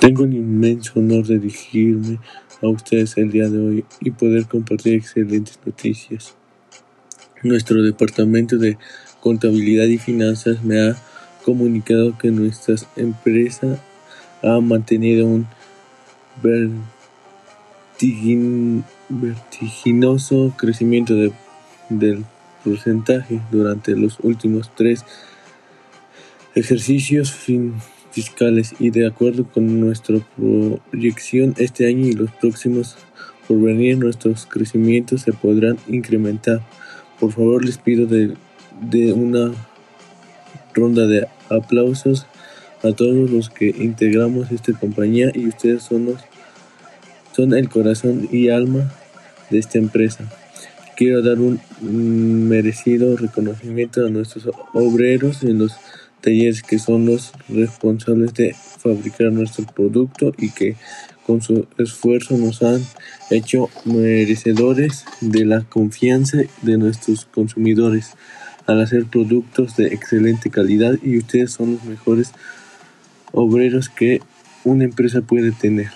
Tengo el inmenso honor de dirigirme a ustedes el día de hoy y poder compartir excelentes noticias. Nuestro departamento de contabilidad y finanzas me ha comunicado que nuestra empresa ha mantenido un vertiginoso crecimiento del porcentaje durante los últimos tres ejercicios fiscales y de acuerdo con nuestra proyección este año y los próximos por venir nuestros crecimientos se podrán incrementar. Por favor les pido de, de una ronda de aplausos a todos los que integramos esta compañía y ustedes son los son el corazón y alma de esta empresa. Quiero dar un merecido reconocimiento a nuestros obreros en los talleres que son los responsables de fabricar nuestro producto y que con su esfuerzo nos han hecho merecedores de la confianza de nuestros consumidores al hacer productos de excelente calidad y ustedes son los mejores obreros que una empresa puede tener.